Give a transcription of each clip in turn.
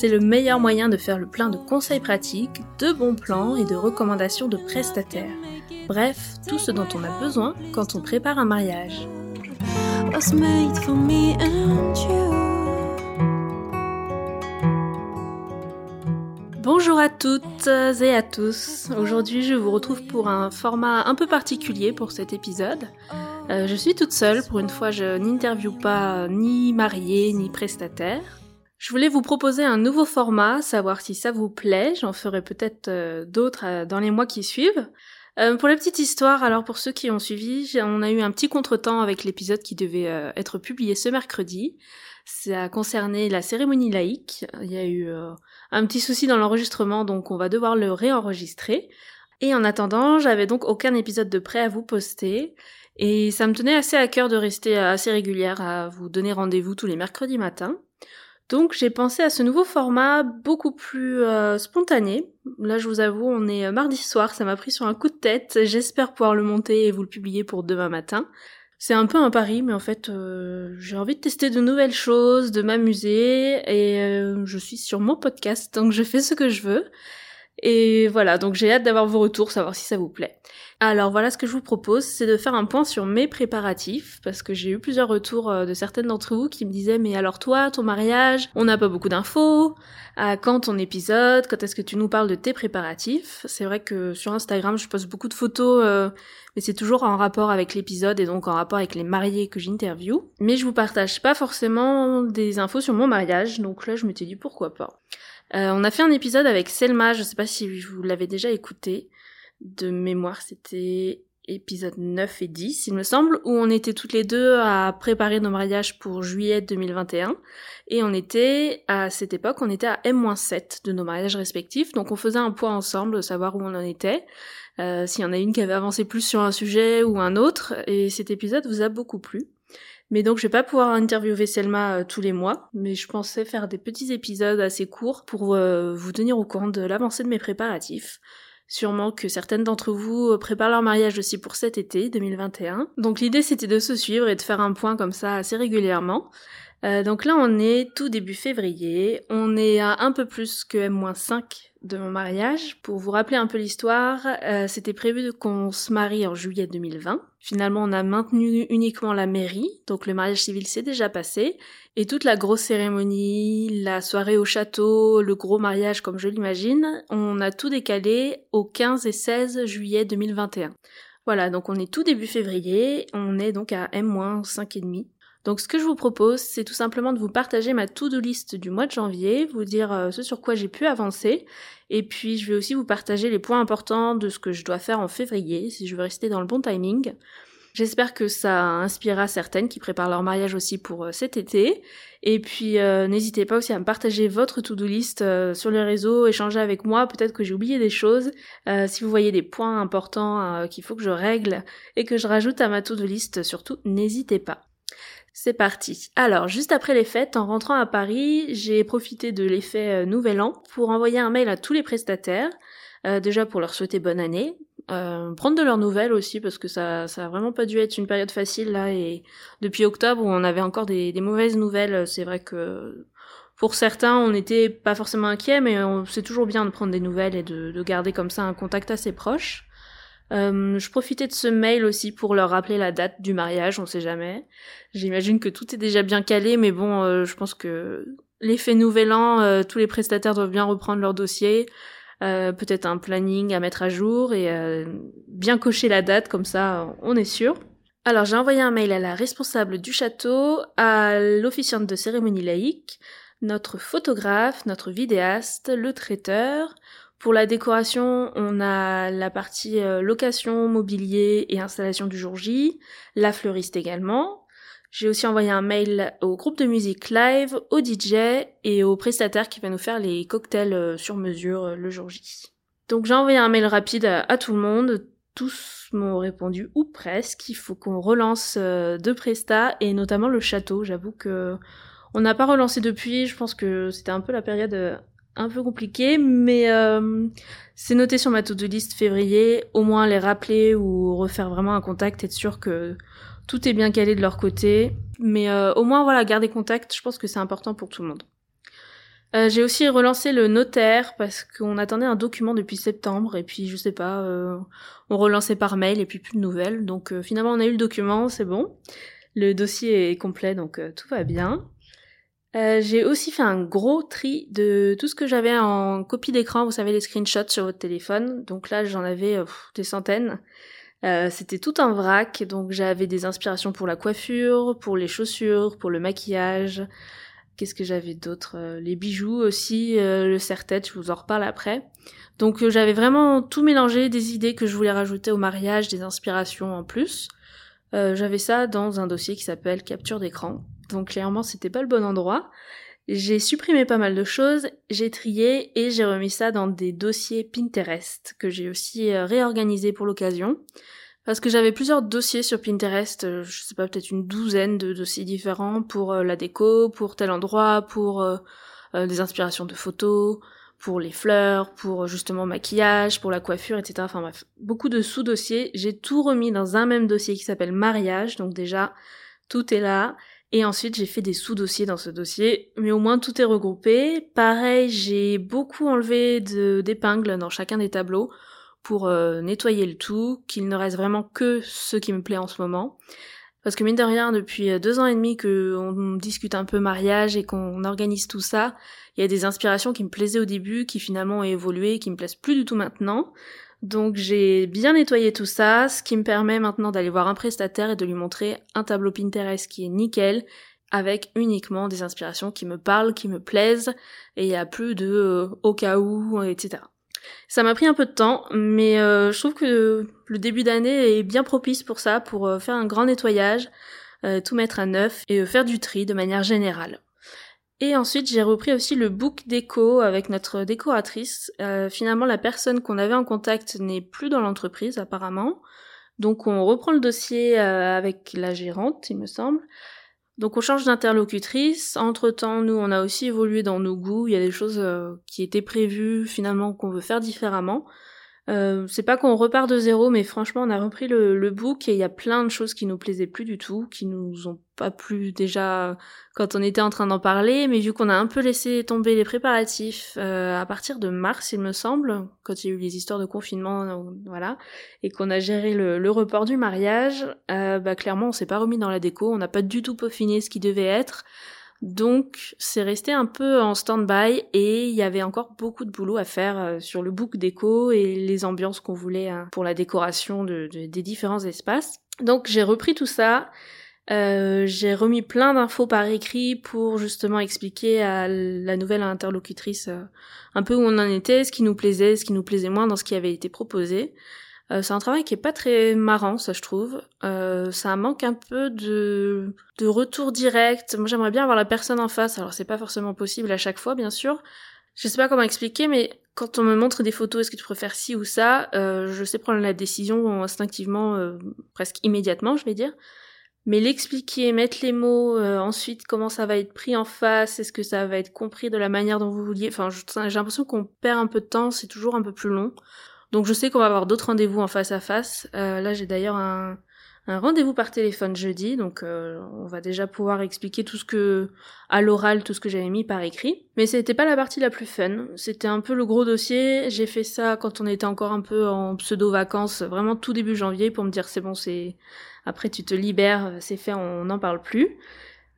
C'est le meilleur moyen de faire le plein de conseils pratiques, de bons plans et de recommandations de prestataires. Bref, tout ce dont on a besoin quand on prépare un mariage. Bonjour à toutes et à tous. Aujourd'hui, je vous retrouve pour un format un peu particulier pour cet épisode. Euh, je suis toute seule, pour une fois je n'interviewe pas ni marié ni prestataire. Je voulais vous proposer un nouveau format, savoir si ça vous plaît, j'en ferai peut-être euh, d'autres euh, dans les mois qui suivent. pour la petite histoire, alors pour ceux qui ont suivi, on a eu un petit contretemps avec l'épisode qui devait être publié ce mercredi. Ça a concerné la cérémonie laïque. Il y a eu un petit souci dans l'enregistrement, donc on va devoir le réenregistrer. Et en attendant, j'avais donc aucun épisode de prêt à vous poster. Et ça me tenait assez à cœur de rester assez régulière à vous donner rendez-vous tous les mercredis matins. Donc j'ai pensé à ce nouveau format beaucoup plus euh, spontané. Là je vous avoue, on est euh, mardi soir, ça m'a pris sur un coup de tête. J'espère pouvoir le monter et vous le publier pour demain matin. C'est un peu un pari, mais en fait euh, j'ai envie de tester de nouvelles choses, de m'amuser, et je suis sur mon podcast, donc je fais ce que je veux. Et voilà, donc j'ai hâte d'avoir vos retours, savoir si ça vous plaît. Alors voilà ce que je vous propose, c'est de faire un point sur mes préparatifs, parce que j'ai eu plusieurs retours euh, de certaines d'entre vous qui me disaient mais alors toi, ton mariage, on n'a pas beaucoup d'infos, à quand ton épisode, quand est-ce que tu nous parles de tes préparatifs? C'est vrai que sur Instagram je poste beaucoup de photos, euh, mais c'est toujours en rapport avec l'épisode et donc en rapport avec les mariés que j'interview. Mais je vous partage pas forcément des infos sur mon mariage, donc là je m'étais dit pourquoi pas. Euh, on a fait un épisode avec Selma, je sais pas si vous l'avez déjà écouté, de mémoire, c'était épisode 9 et 10, il me semble, où on était toutes les deux à préparer nos mariages pour juillet 2021. Et on était, à cette époque, on était à M-7 de nos mariages respectifs. Donc on faisait un point ensemble, de savoir où on en était, euh, s'il y en a une qui avait avancé plus sur un sujet ou un autre. Et cet épisode vous a beaucoup plu. Mais donc je vais pas pouvoir interviewer Selma euh, tous les mois, mais je pensais faire des petits épisodes assez courts pour euh, vous tenir au courant de l'avancée de mes préparatifs. Sûrement que certaines d'entre vous euh, préparent leur mariage aussi pour cet été 2021. Donc l'idée c'était de se suivre et de faire un point comme ça assez régulièrement. Euh, donc là on est tout début février, on est à un peu plus que M-5 de mon mariage. Pour vous rappeler un peu l'histoire, euh, c'était prévu qu'on se marie en juillet 2020. Finalement, on a maintenu uniquement la mairie, donc le mariage civil s'est déjà passé, et toute la grosse cérémonie, la soirée au château, le gros mariage comme je l'imagine, on a tout décalé au 15 et 16 juillet 2021. Voilà, donc on est tout début février, on est donc à M-5,5 donc ce que je vous propose, c'est tout simplement de vous partager ma to-do list du mois de janvier, vous dire euh, ce sur quoi j'ai pu avancer, et puis je vais aussi vous partager les points importants de ce que je dois faire en février, si je veux rester dans le bon timing. J'espère que ça inspirera certaines qui préparent leur mariage aussi pour euh, cet été. Et puis euh, n'hésitez pas aussi à me partager votre to-do list sur les réseaux, échanger avec moi, peut-être que j'ai oublié des choses. si vous voyez des points importants qu'il faut que je règle et que je rajoute à ma to-do list, surtout n'hésitez pas. C'est parti. Alors, juste après les fêtes, en rentrant à Paris, j'ai profité de l'effet euh, Nouvel An pour envoyer un mail à tous les prestataires, euh, déjà pour leur souhaiter bonne année, euh, prendre de leurs nouvelles aussi parce que ça, ça a vraiment pas dû être une période facile là et depuis octobre où on avait encore des, mauvaises nouvelles, c'est vrai que pour certains on n'était pas forcément inquiets mais c'est toujours bien de prendre des nouvelles et de, de garder comme ça un contact assez proche. Euh, je profitais de ce mail aussi pour leur rappeler la date du mariage, on sait jamais. J'imagine que tout est déjà bien calé, mais bon, euh, je pense que l'effet nouvel an, euh, tous les prestataires doivent bien reprendre leur dossier, peut-être un planning à mettre à jour et bien cocher la date, comme ça on est sûr. Alors j'ai envoyé un mail à la responsable du château, à l'officiante de cérémonie laïque, notre photographe, notre vidéaste, le traiteur, pour la décoration, on a la partie euh, location, mobilier et installation du jour J, la fleuriste également. J'ai aussi envoyé un mail au groupe de musique live, au DJ et au prestataire qui va nous faire les cocktails euh, sur mesure euh, le jour J. Donc j'ai envoyé un mail rapide à, tout le monde. Tous m'ont répondu ou presque. Il faut qu'on relance deux prestats et notamment le château. J'avoue que on n'a pas relancé depuis. Je pense que c'était un peu la période un peu compliquée, mais c'est noté sur ma to-do list février. Au moins les rappeler ou refaire vraiment un contact, être sûr que tout est bien calé de leur côté, mais euh, au moins voilà, garder contact, je pense que c'est important pour tout le monde. Euh, j'ai aussi relancé le notaire parce qu'on attendait un document depuis septembre et puis je sais pas, euh, on relançait par mail et puis plus de nouvelles. Donc finalement on a eu le document, c'est bon. Le dossier est complet donc tout va bien. J'ai aussi fait un gros tri de tout ce que j'avais en copie d'écran, vous savez les screenshots sur votre téléphone. Donc là j'en avais des centaines. Euh, c'était tout un vrac, donc j'avais des inspirations pour la coiffure, pour les chaussures, pour le maquillage. Qu'est-ce que j'avais d'autre euh, Les bijoux aussi, euh, le serre-tête, je vous en reparle après. Donc j'avais vraiment tout mélangé, des idées que je voulais rajouter au mariage, des inspirations en plus. j'avais ça dans un dossier qui s'appelle capture d'écran. Donc clairement c'était pas le bon endroit. J'ai supprimé pas mal de choses, j'ai trié et j'ai remis ça dans des dossiers Pinterest que j'ai aussi euh, réorganisé pour l'occasion. Parce que j'avais plusieurs dossiers sur Pinterest, euh, je sais pas, peut-être une douzaine de dossiers différents pour euh, la déco, pour tel endroit, pour des inspirations de photos, pour les fleurs, pour justement maquillage, pour la coiffure, etc. Enfin bref, beaucoup de sous-dossiers. J'ai tout remis dans un même dossier qui s'appelle mariage, donc déjà tout est là. Et ensuite, j'ai fait des sous-dossiers dans ce dossier, mais au moins tout est regroupé. Pareil, j'ai beaucoup enlevé d'épingles dans chacun des tableaux pour euh, nettoyer le tout, qu'il ne reste vraiment que ce qui me plaît en ce moment. Parce que mine de rien, depuis euh, deux ans et demi qu'on discute un peu mariage et qu'on organise tout ça, il y a des inspirations qui me plaisaient au début, qui finalement ont évolué, qui me plaisent plus du tout maintenant. Donc j'ai bien nettoyé tout ça, ce qui me permet maintenant d'aller voir un prestataire et de lui montrer un tableau Pinterest qui est nickel, avec uniquement des inspirations qui me parlent, qui me plaisent, et il n'y a plus de euh, au cas où, etc. Ça m'a pris un peu de temps, mais euh, je trouve que le début d'année est bien propice pour ça, pour euh, faire un grand nettoyage, tout mettre à neuf et faire du tri de manière générale. Et ensuite, j'ai repris aussi le book déco avec notre décoratrice. Euh, finalement, la personne qu'on avait en contact n'est plus dans l'entreprise apparemment. Donc on reprend le dossier euh, avec la gérante, il me semble. Donc on change d'interlocutrice. Entre-temps, nous, on a aussi évolué dans nos goûts. Il y a des choses euh, qui étaient prévues finalement qu'on veut faire différemment. Euh, c'est pas qu'on repart de zéro, mais franchement, on a repris le, le book et il y a plein de choses qui nous plaisaient plus du tout, qui nous ont pas plu déjà quand on était en train d'en parler, mais vu qu'on a un peu laissé tomber les préparatifs euh, à partir de mars, il me semble, quand il y a eu les histoires de confinement, euh, voilà, et qu'on a géré le, report du mariage, euh, bah clairement, on s'est pas remis dans la déco, on n'a pas du tout peaufiné ce qui devait être. Donc c'est resté un peu en stand-by et il y avait encore beaucoup de boulot à faire euh, sur le book déco et les ambiances qu'on voulait hein, pour la décoration de, des différents espaces. Donc j'ai repris tout ça. Euh, j'ai remis plein d'infos par écrit pour justement expliquer à la nouvelle interlocutrice euh, un peu où on en était, ce qui nous plaisait, ce qui nous plaisait moins dans ce qui avait été proposé. Euh, c'est un travail qui est pas très marrant, ça je trouve. Euh, ça manque un peu de, de retour direct. Moi j'aimerais bien avoir la personne en face. Alors c'est pas forcément possible à chaque fois, bien sûr. Je sais pas comment expliquer, mais quand on me montre des photos, est-ce que tu préfères ci ou ça, euh, je sais prendre la décision instinctivement, euh, presque immédiatement, je vais dire. Mais l'expliquer, mettre les mots, euh, ensuite comment ça va être pris en face, est-ce que ça va être compris de la manière dont vous vouliez, enfin j'ai l'impression qu'on perd un peu de temps, c'est toujours un peu plus long. Donc je sais qu'on va avoir d'autres rendez-vous en face à face. Euh, là j'ai d'ailleurs un, rendez-vous par téléphone jeudi, donc euh, on va déjà pouvoir expliquer tout ce que à l'oral, tout ce que j'avais mis par écrit. Mais c'était pas la partie la plus fun. C'était un peu le gros dossier. J'ai fait ça quand on était encore un peu en pseudo vacances, vraiment tout début janvier, pour me dire c'est bon, c'est après tu te libères, c'est fait, on n'en parle plus.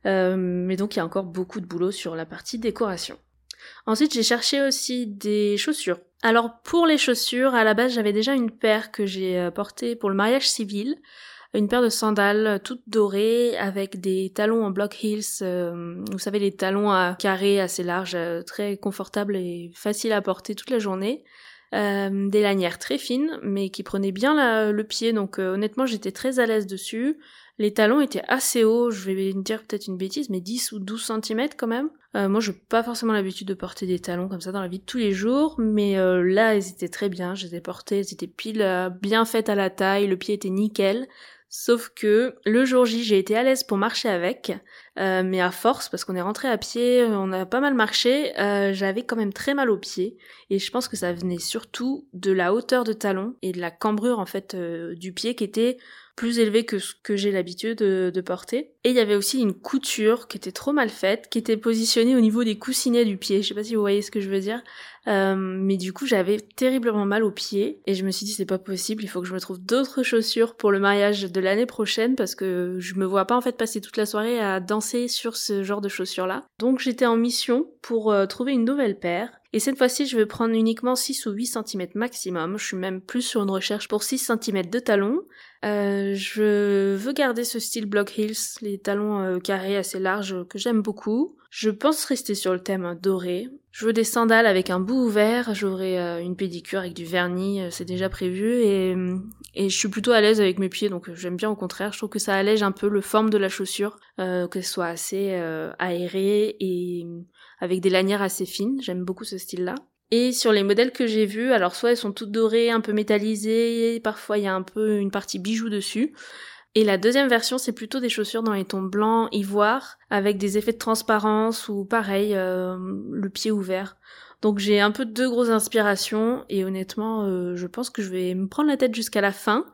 Euh, mais donc il y a encore beaucoup de boulot sur la partie décoration. Ensuite, j'ai cherché aussi des chaussures. Alors pour les chaussures, à la base, j'avais déjà une paire que j'ai euh, portée pour le mariage civil, une paire de sandales euh, toutes dorées avec des talons en block heels, euh, vous savez les talons à carré assez larges, très confortables et faciles à porter toute la journée. des lanières très fines mais qui prenaient bien le pied donc honnêtement j'étais très à l'aise dessus Les talons étaient assez hauts, je vais dire peut-être une bêtise, mais 10 ou 12 cm quand même. Euh, moi, je n'ai pas forcément l'habitude de porter des talons comme ça dans la vie de tous les jours, mais euh, là, ils étaient très bien. Je les ai portés, ils étaient pile euh, bien faites à la taille, le pied était nickel. Sauf que le jour J, j'ai été à l'aise pour marcher avec, mais à force, parce qu'on est rentré à pied, on a pas mal marché, j'avais quand même très mal aux pieds, et je pense que ça venait surtout de la hauteur de talon et de la cambrure en fait du pied qui était plus élevé que ce que j'ai l'habitude de, porter. Et il y avait aussi une couture qui était trop mal faite, qui était positionnée au niveau des coussinets du pied. Je sais pas si vous voyez ce que je veux dire. Euh, mais du coup, j'avais terriblement mal aux pieds et je me suis dit c'est pas possible, il faut que je me trouve d'autres chaussures pour le mariage de l'année prochaine parce que je me vois pas en fait passer toute la soirée à danser sur ce genre de chaussures là. Donc j'étais en mission pour euh, trouver une nouvelle paire et cette fois-ci, je vais prendre uniquement 6 ou 8 cm maximum. Je suis même plus sur une recherche pour 6 cm de talons. Euh, je veux garder ce style Block Heels, les talons euh, carrés assez larges que j'aime beaucoup. Je pense rester sur le thème doré. Je veux des sandales avec un bout ouvert, j'aurai euh, une pédicure avec du vernis, c'est déjà prévu et, et je suis plutôt à l'aise avec mes pieds donc j'aime bien au contraire, je trouve que ça allège un peu le forme de la chaussure, que ce soit assez aéré et avec des lanières assez fines. J'aime beaucoup ce style-là. Et sur les modèles que j'ai vus, alors soit elles sont toutes dorées, un peu métallisées, parfois il y a un peu une partie bijou dessus. Et la deuxième version, c'est plutôt des chaussures dans les tons blancs, ivoire, avec des effets de transparence ou pareil, euh, le pied ouvert. Donc j'ai un peu deux grosses inspirations et honnêtement, euh, je pense que je vais me prendre la tête jusqu'à la fin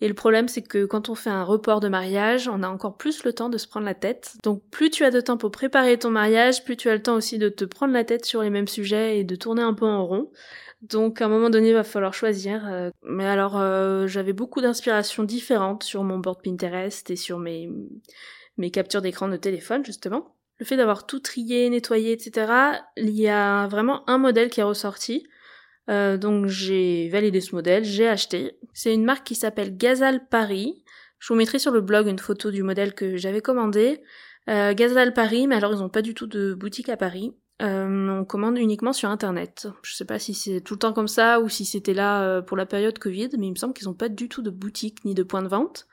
et le problème, c'est que quand on fait un report de mariage, on a encore plus le temps de se prendre la tête. Donc plus tu as de temps pour préparer ton mariage, plus tu as le temps aussi de te prendre la tête sur les mêmes sujets et de tourner un peu en rond. Donc à un moment donné, il va falloir choisir. Euh, mais alors, euh, j'avais beaucoup d'inspirations différentes sur mon board Pinterest et sur mes, mes captures d'écran de téléphone, justement. Le fait d'avoir tout trié, nettoyé, etc., il y a vraiment un modèle qui est ressorti. Euh, donc j'ai validé ce modèle, j'ai acheté. C'est une marque qui s'appelle Gazal Paris. Je vous mettrai sur le blog une photo du modèle que j'avais commandé. Euh, Gazal Paris, mais alors ils n'ont pas du tout de boutique à Paris. Euh, on commande uniquement sur internet. Je sais pas si c'est tout le temps comme ça ou si c'était là euh, pour la période Covid, mais il me semble qu'ils n'ont pas du tout de boutique ni de point de vente.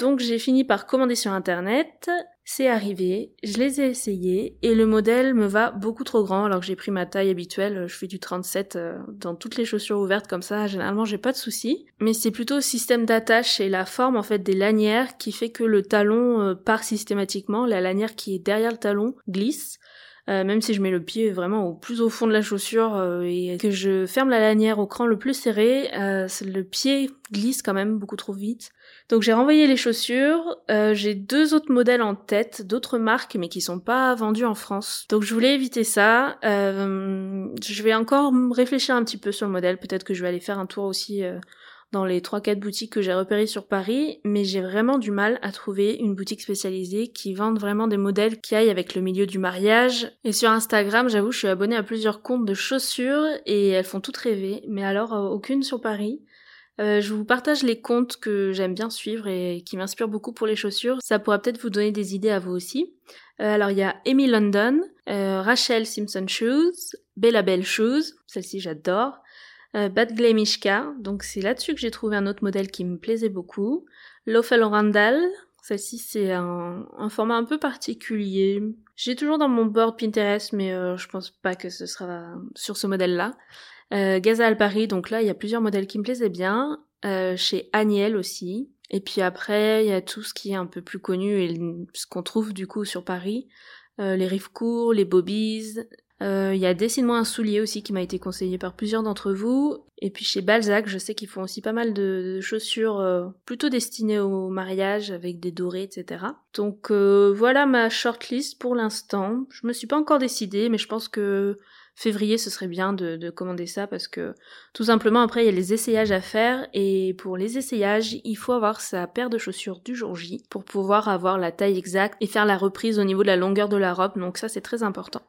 Donc j'ai fini par commander sur internet, c'est arrivé, je les ai essayés et le modèle me va beaucoup trop grand. Alors que j'ai pris ma taille habituelle, je fais du 37 euh, dans toutes les chaussures ouvertes comme ça, généralement j'ai pas de soucis, mais c'est plutôt le système d'attache et la forme en fait des lanières qui fait que le talon euh, part systématiquement, la lanière qui est derrière le talon glisse. Euh, même si je mets le pied vraiment au plus au fond de la chaussure et que je ferme la lanière au cran le plus serré, le pied glisse quand même beaucoup trop vite. Donc j'ai renvoyé les chaussures. Euh, j'ai deux autres modèles en tête, d'autres marques, mais qui sont pas vendues en France. Donc je voulais éviter ça. Euh, je vais encore réfléchir un petit peu sur le modèle. Peut-être que je vais aller faire un tour aussi euh, dans les trois quatre boutiques que j'ai repérées sur Paris. Mais j'ai vraiment du mal à trouver une boutique spécialisée qui vende vraiment des modèles qui aillent avec le milieu du mariage. Et sur Instagram, j'avoue, je suis abonnée à plusieurs comptes de chaussures et elles font toutes rêver. Mais alors aucune sur Paris. Euh, je vous partage les comptes que j'aime bien suivre et qui m'inspirent beaucoup pour les chaussures. Ça pourra peut-être vous donner des idées à vous aussi. Euh, alors il y a Amy London, euh, Rachel Simpson Shoes, Bella Bell Shoes, celle-ci j'adore, Bad Glemishka, donc c'est là-dessus que j'ai trouvé un autre modèle qui me plaisait beaucoup, Lofel Randall, celle-ci c'est un, un, format un peu particulier. J'ai toujours dans mon board Pinterest mais je pense pas que ce sera sur ce modèle-là. Euh, Gazal Paris, donc là, il y a plusieurs modèles qui me plaisaient bien. Euh, chez Agnel aussi. Et puis après, il y a tout ce qui est un peu plus connu et ce qu'on trouve du coup sur Paris. Euh, les rives courts, les bobbies. Euh, il y a Dessine-moi un soulier aussi qui m'a été conseillé par plusieurs d'entre vous. Et puis chez Balzac, je sais qu'ils font aussi pas mal de, chaussures euh, plutôt destinées au mariage avec des dorés, etc. Donc voilà ma shortlist pour l'instant. Je me suis pas encore décidée, mais je pense que février, ce serait bien de, commander ça parce que tout simplement après il y a les essayages à faire et pour les essayages il faut avoir sa paire de chaussures du jour J pour pouvoir avoir la taille exacte et faire la reprise au niveau de la longueur de la robe donc ça c'est très important.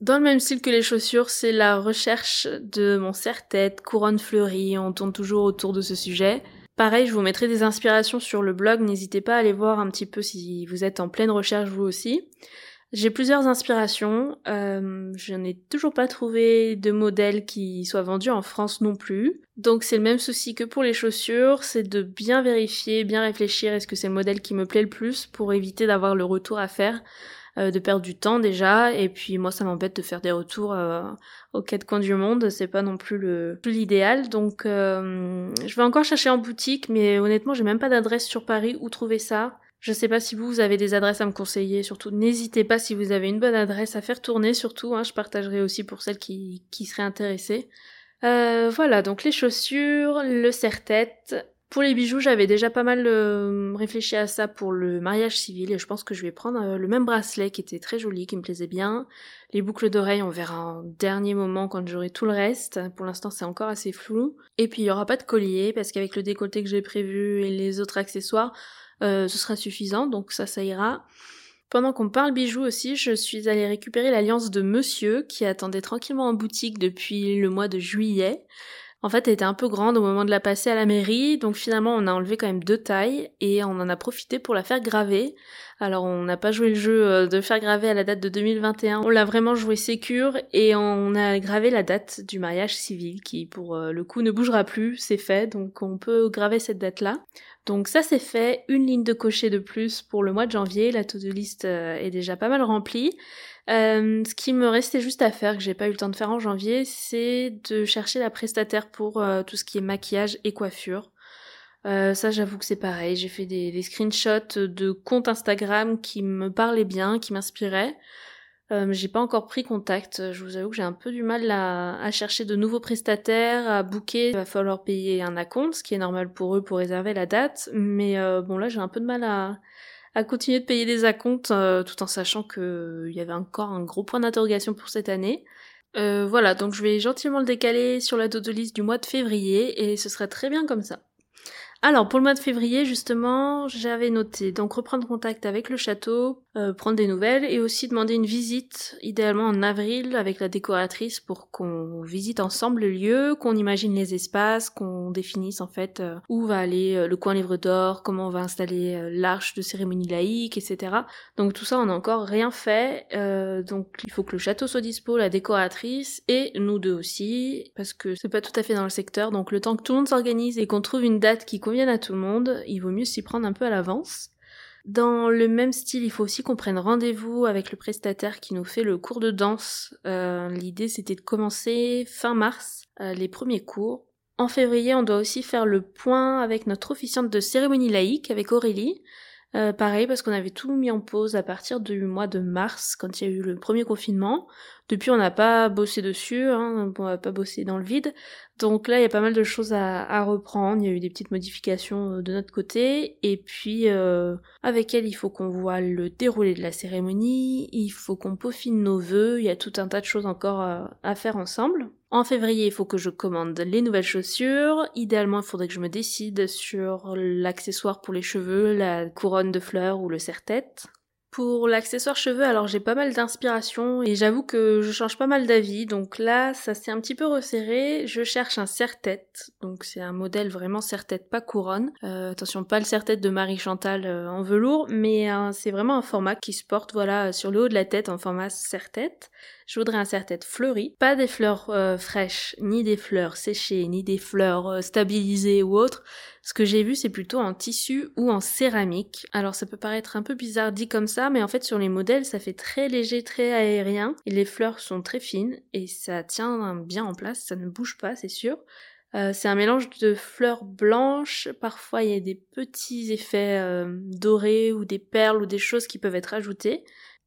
Dans le même style que les chaussures, c'est la recherche de mon serre-tête, couronne fleurie, on tourne toujours autour de ce sujet. Pareil, je vous mettrai des inspirations sur le blog, n'hésitez pas à aller voir un petit peu si vous êtes en pleine recherche vous aussi. J'ai plusieurs inspirations. Euh, je n'ai toujours pas trouvé de modèle qui soit vendu en France non plus. Donc c'est le même souci que pour les chaussures, c'est de bien vérifier, bien réfléchir est-ce que c'est le modèle qui me plaît le plus pour éviter d'avoir le retour à faire, euh, de perdre du temps déjà. Et puis moi ça m'embête de faire des retours euh, aux quatre coins du monde, c'est pas non plus plus l'idéal. Donc je vais encore chercher en boutique, mais honnêtement j'ai même pas d'adresse sur Paris où trouver ça. Je sais pas si vous, vous avez des adresses à me conseiller, surtout n'hésitez pas si vous avez une bonne adresse à faire tourner, surtout, hein, je partagerai aussi pour celles qui, qui seraient intéressées. Euh, voilà, donc les chaussures, le serre-tête. Pour les bijoux, j'avais déjà pas mal euh, réfléchi à ça pour le mariage civil et je pense que je vais prendre euh, le même bracelet qui était très joli, qui me plaisait bien. Les boucles d'oreilles, on verra en dernier moment quand j'aurai tout le reste. Pour l'instant, c'est encore assez flou. Et puis, il y aura pas de collier parce qu'avec le décolleté que j'ai prévu et les autres accessoires, ce sera suffisant, donc ça, ça ira. Pendant qu'on parle bijoux aussi, je suis allée récupérer l'alliance de Monsieur qui attendait tranquillement en boutique depuis le mois de juillet. En fait, elle était un peu grande au moment de la passer à la mairie, donc finalement on a enlevé quand même deux tailles et on en a profité pour la faire graver. Alors on n'a pas joué le jeu euh, de faire graver à la date de 2021, on l'a vraiment joué sécure et on a gravé la date du mariage civil qui pour euh, le coup ne bougera plus, c'est fait, donc on peut graver cette date-là. Donc ça c'est fait, une ligne de cocher de plus pour le mois de janvier, la to-do list euh, est déjà pas mal remplie. Euh, ce qui me restait juste à faire, que j'ai pas eu le temps de faire en janvier, c'est de chercher la prestataire pour euh, tout ce qui est maquillage et coiffure. ça j'avoue que c'est pareil, j'ai fait des, screenshots de comptes Instagram qui me parlaient bien, qui m'inspiraient. Euh, j'ai pas encore pris contact. Je vous avoue que j'ai un peu du mal à, chercher de nouveaux prestataires, à booker. Il va falloir payer un acompte, ce qui est normal pour eux pour réserver la date. Mais euh, bon là j'ai un peu de mal à, à continuer de payer des acomptes euh, tout en sachant qu'il y avait encore un gros point d'interrogation pour cette année. voilà, donc je vais gentiment le décaler sur la to liste du mois de février et ce serait très bien comme ça. Alors pour le mois de février justement, j'avais noté donc reprendre contact avec le château, euh, prendre des nouvelles et aussi demander une visite, idéalement en avril avec la décoratrice pour qu'on visite ensemble le lieu, qu'on imagine les espaces, qu'on définisse en fait euh, où va aller euh, le coin livre d'or, comment on va installer l'arche de cérémonie laïque, etc. Donc tout ça on n'a encore rien fait, donc il faut que le château soit dispo, la décoratrice et nous deux aussi parce que c'est pas tout à fait dans le secteur, donc le temps que tout le monde s'organise et qu'on trouve une date qui convienne à tout le monde, il vaut mieux s'y prendre un peu à l'avance. Dans le même style, il faut aussi qu'on prenne rendez-vous avec le prestataire qui nous fait le cours de danse. Euh, l'idée c'était de commencer fin mars euh, les premiers cours. En février, on doit aussi faire le point avec notre officiante de cérémonie laïque, avec Aurélie. Euh, pareil, parce qu'on avait tout mis en pause à partir du mois de mars, quand il y a eu le premier confinement. Depuis, on n'a pas bossé dessus, hein, on n'a pas bossé dans le vide. Donc là, il y a pas mal de choses à, reprendre. Il y a eu des petites modifications euh, de notre côté. Et puis, euh, avec elle, il faut qu'on voit le déroulé de la cérémonie. Il faut qu'on peaufine nos vœux. Il y a tout un tas de choses encore à, faire ensemble. En février, il faut que je commande les nouvelles chaussures. Idéalement, il faudrait que je me décide sur l'accessoire pour les cheveux, la couronne de fleurs ou le serre-tête. Pour l'accessoire cheveux, alors j'ai pas mal d'inspiration et j'avoue que je change pas mal d'avis. Donc là, ça s'est un petit peu resserré. Je cherche un serre-tête. Donc c'est un modèle vraiment serre-tête, pas couronne. Euh, attention, pas le serre-tête de Marie Chantal euh, en velours, mais c'est vraiment un format qui se porte voilà sur le haut de la tête en format serre-tête. Je voudrais un serre-tête fleuri, pas des fleurs euh, fraîches, ni des fleurs séchées, ni des fleurs stabilisées ou autres. Ce que j'ai vu, c'est plutôt en tissu ou en céramique. Alors ça peut paraître un peu bizarre dit comme ça, mais en fait sur les modèles, ça fait très léger, très aérien. Les fleurs sont très fines et ça tient bien en place, ça ne bouge pas, c'est sûr. Euh, c'est un mélange de fleurs blanches, parfois il y a des petits effets euh, dorés ou des perles ou des choses qui peuvent être ajoutées.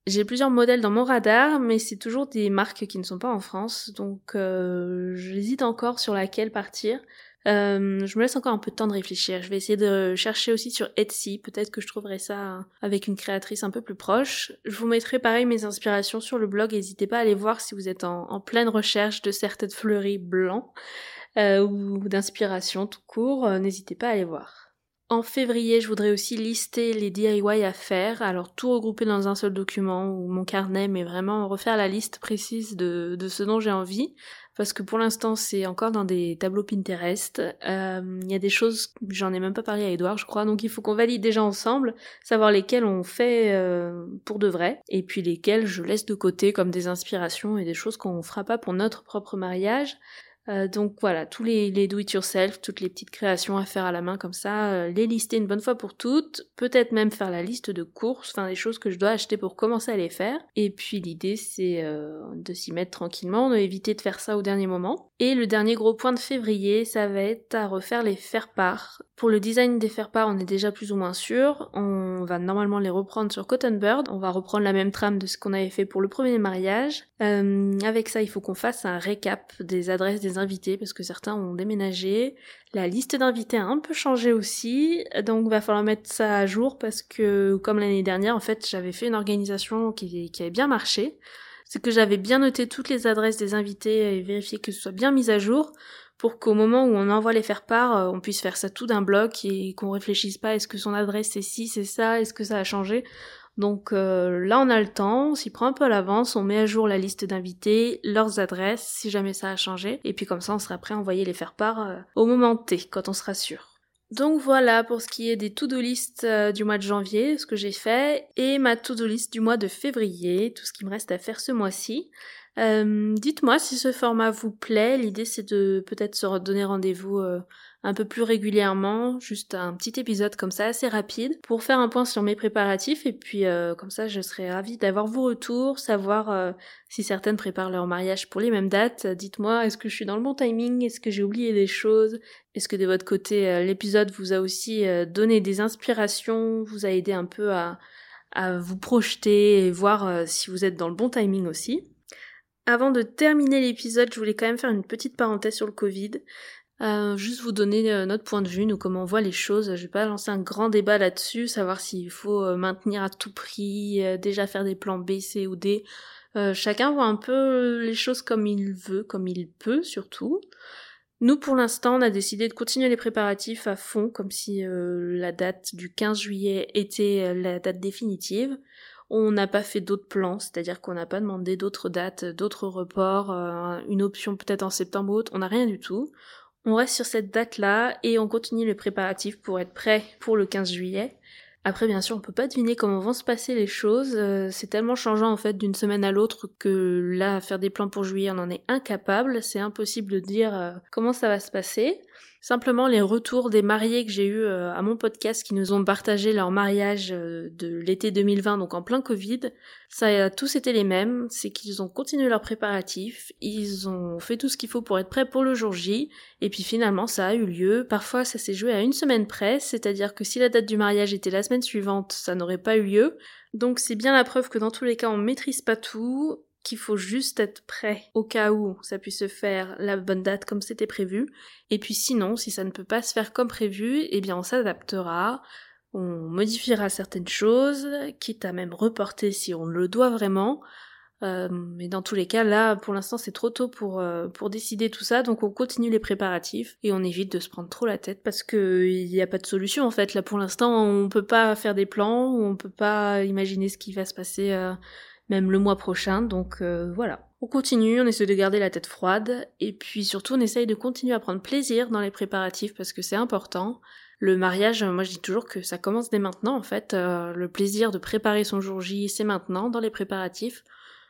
J'ai plusieurs modèles dans mon radar, mais c'est toujours des marques qui ne sont pas en France, donc euh, j'hésite encore sur laquelle partir. Euh, je me laisse encore un peu de temps de réfléchir. Je vais essayer de chercher aussi sur Etsy. Peut-être que je trouverai ça avec une créatrice un peu plus proche. Je vous mettrai pareil mes inspirations sur le blog. N'hésitez pas à aller voir si vous êtes en, pleine recherche de certaines fleuries blancs euh, ou d'inspiration tout court. Euh, n'hésitez pas à aller voir. En février, je voudrais aussi lister les DIY à faire, alors tout regrouper dans un seul document ou mon carnet, mais vraiment refaire la liste précise de ce dont j'ai envie. Parce que pour l'instant c'est encore dans des tableaux Pinterest. Euh, il y a des choses, j'en ai même pas parlé à Edouard je crois, donc il faut qu'on valide déjà ensemble, savoir lesquelles on fait euh, pour de vrai, et puis lesquelles je laisse de côté comme des inspirations et des choses qu'on fera pas pour notre propre mariage. Euh, donc voilà, tous les, les do-it-yourself, toutes les petites créations à faire à la main comme ça, euh, les lister une bonne fois pour toutes, peut-être même faire la liste de courses, enfin des choses que je dois acheter pour commencer à les faire. Et puis l'idée c'est euh, de s'y mettre tranquillement, d'éviter de faire ça au dernier moment. Et le dernier gros point de février, ça va être à refaire les faire-part. Pour le design des faire-part, on est déjà plus ou moins sûr. On va normalement les reprendre sur Cotton Bird. On va reprendre la même trame de ce qu'on avait fait pour le premier mariage. avec ça, il faut qu'on fasse un récap des adresses des invités parce que certains ont déménagé. La liste d'invités a un peu changé aussi, donc va falloir mettre ça à jour parce que comme l'année dernière, en fait, j'avais fait une organisation qui, qui avait bien marché. C'est que j'avais bien noté toutes les adresses des invités et vérifié que ce soit bien mis à jour pour qu'au moment où on envoie les faire part, euh, on puisse faire ça tout d'un bloc et qu'on réfléchisse pas est-ce que son adresse c'est ci, c'est ça, est-ce que ça a changé. Donc euh, là, on a le temps, on s'y prend un peu à l'avance, on met à jour la liste d'invités, leurs adresses, si jamais ça a changé, et puis comme ça, on sera prêt à envoyer les faire part euh, au moment T, quand on sera sûr. Donc voilà pour ce qui est des to-do list euh, du mois de janvier, ce que j'ai fait, et ma to-do list du mois de février, tout ce qui me reste à faire ce mois-ci. Dites-moi si ce format vous plaît, l'idée c'est de peut-être se redonner rendez-vous un peu plus régulièrement, juste un petit épisode comme ça assez rapide pour faire un point sur mes préparatifs et puis euh, comme ça je serais ravie d'avoir vos retours, savoir euh, si certaines préparent leur mariage pour les mêmes dates. Dites-moi, est-ce que je suis dans le bon timing? Est-ce que j'ai oublié des choses? Est-ce que de votre côté euh, l'épisode vous a aussi donné des inspirations, vous a aidé un peu à, à vous projeter et voir si vous êtes dans le bon timing aussi? Avant de terminer l'épisode, je voulais quand même faire une petite parenthèse sur le Covid. Euh, juste vous donner euh, notre point de vue, nous comment on voit les choses. Je vais pas lancer un grand débat là-dessus, savoir s'il faut euh, maintenir à tout prix, déjà faire des plans B, C ou D. chacun voit un peu les choses comme il veut, comme il peut surtout. Nous, pour l'instant, on a décidé de continuer les préparatifs à fond, comme si la date du 15 juillet était la date définitive. On n'a pas fait d'autres plans, c'est-à-dire qu'on n'a pas demandé d'autres dates, d'autres reports, une option peut-être en septembre ou autre, on n'a rien du tout. On reste sur cette date-là et on continue les préparatifs pour être prêt pour le 15 juillet. Après, bien sûr, on peut pas deviner comment vont se passer les choses. Euh, c'est tellement changeant en fait d'une semaine à l'autre que là, faire des plans pour juillet, on en est incapable. C'est impossible de dire euh, comment ça va se passer. Simplement les retours des mariés que j'ai eu euh, à mon podcast qui nous ont partagé leur mariage de l'été 2020, donc en plein Covid, ça a tous été les mêmes, c'est qu'ils ont continué leurs préparatifs, ils ont fait tout ce qu'il faut pour être prêts pour le jour J, et puis finalement ça a eu lieu. Parfois ça s'est joué à une semaine près, c'est-à-dire que si la date du mariage était la semaine suivante, ça n'aurait pas eu lieu. Donc c'est bien la preuve que dans tous les cas on maîtrise pas tout, qu'il faut juste être prêt au cas où ça puisse se faire la bonne date comme c'était prévu. Et puis sinon, si ça ne peut pas se faire comme prévu, eh bien on s'adaptera, on modifiera certaines choses, quitte à même reporter si on le doit vraiment. Euh, mais dans tous les cas, là, pour l'instant, c'est trop tôt pour, euh, pour décider tout ça, donc on continue les préparatifs et on évite de se prendre trop la tête parce que il n'y a pas de solution en fait. Là, pour l'instant, on peut pas faire des plans, on peut pas imaginer ce qui va se passer. Euh, même le mois prochain. Donc voilà. On continue, on essaie de garder la tête froide et puis surtout on essaye de continuer à prendre plaisir dans les préparatifs parce que c'est important. Le mariage, moi je dis toujours que ça commence dès maintenant en fait. Le plaisir de préparer son jour J, c'est maintenant dans les préparatifs.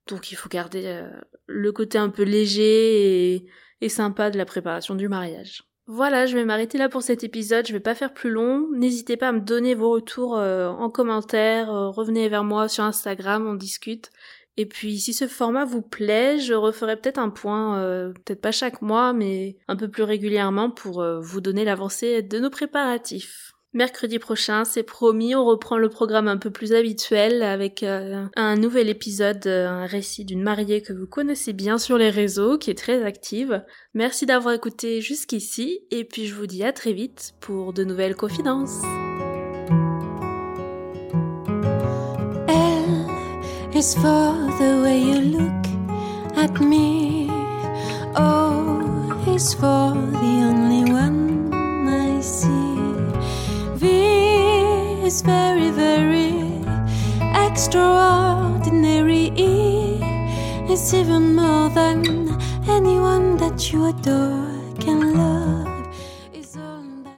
Donc il faut garder euh, le côté un peu léger et, sympa de la préparation du mariage. Voilà, je vais m'arrêter là pour cet épisode, je vais pas faire plus long. N'hésitez pas à me donner vos retours euh, en commentaire, euh, revenez vers moi sur Instagram, on discute. Et puis si ce format vous plaît, je referai peut-être un point, peut-être pas chaque mois, mais un peu plus régulièrement pour vous donner l'avancée de nos préparatifs. Mercredi prochain, c'est promis, on reprend le programme un peu plus habituel avec euh, un nouvel épisode, euh, un récit d'une mariée que vous connaissez bien sur les réseaux, qui est très active. Merci d'avoir écouté jusqu'ici, et puis je vous dis à très vite pour de nouvelles confidences. Is very, very extraordinary. It's even more than Anyone that you adore can love.